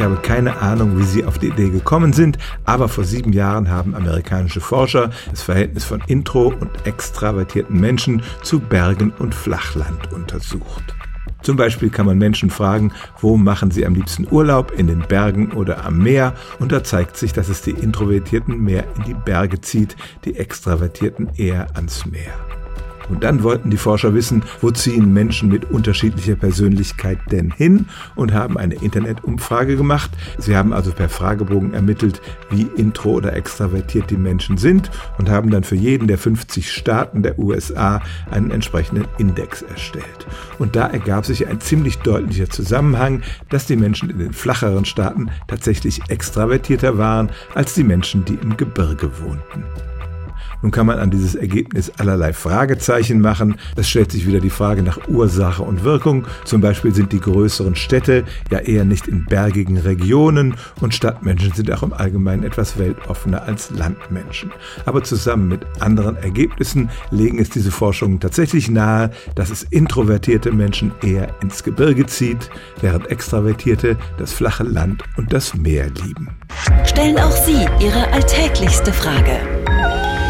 Ich habe keine Ahnung, wie sie auf die Idee gekommen sind, aber vor sieben Jahren haben amerikanische Forscher das Verhältnis von intro- und extravertierten Menschen zu Bergen und Flachland untersucht. Zum Beispiel kann man Menschen fragen, wo machen sie am liebsten Urlaub, in den Bergen oder am Meer? Und da zeigt sich, dass es die Introvertierten mehr in die Berge zieht, die Extravertierten eher ans Meer. Und dann wollten die Forscher wissen, wo ziehen Menschen mit unterschiedlicher Persönlichkeit denn hin und haben eine Internetumfrage gemacht. Sie haben also per Fragebogen ermittelt, wie intro oder extravertiert die Menschen sind und haben dann für jeden der 50 Staaten der USA einen entsprechenden Index erstellt. Und da ergab sich ein ziemlich deutlicher Zusammenhang, dass die Menschen in den flacheren Staaten tatsächlich extravertierter waren als die Menschen, die im Gebirge wohnten. Nun kann man an dieses Ergebnis allerlei Fragezeichen machen. Es stellt sich wieder die Frage nach Ursache und Wirkung. Zum Beispiel sind die größeren Städte ja eher nicht in bergigen Regionen und Stadtmenschen sind auch im Allgemeinen etwas weltoffener als Landmenschen. Aber zusammen mit anderen Ergebnissen legen es diese Forschungen tatsächlich nahe, dass es introvertierte Menschen eher ins Gebirge zieht, während extravertierte das flache Land und das Meer lieben. Stellen auch Sie Ihre alltäglichste Frage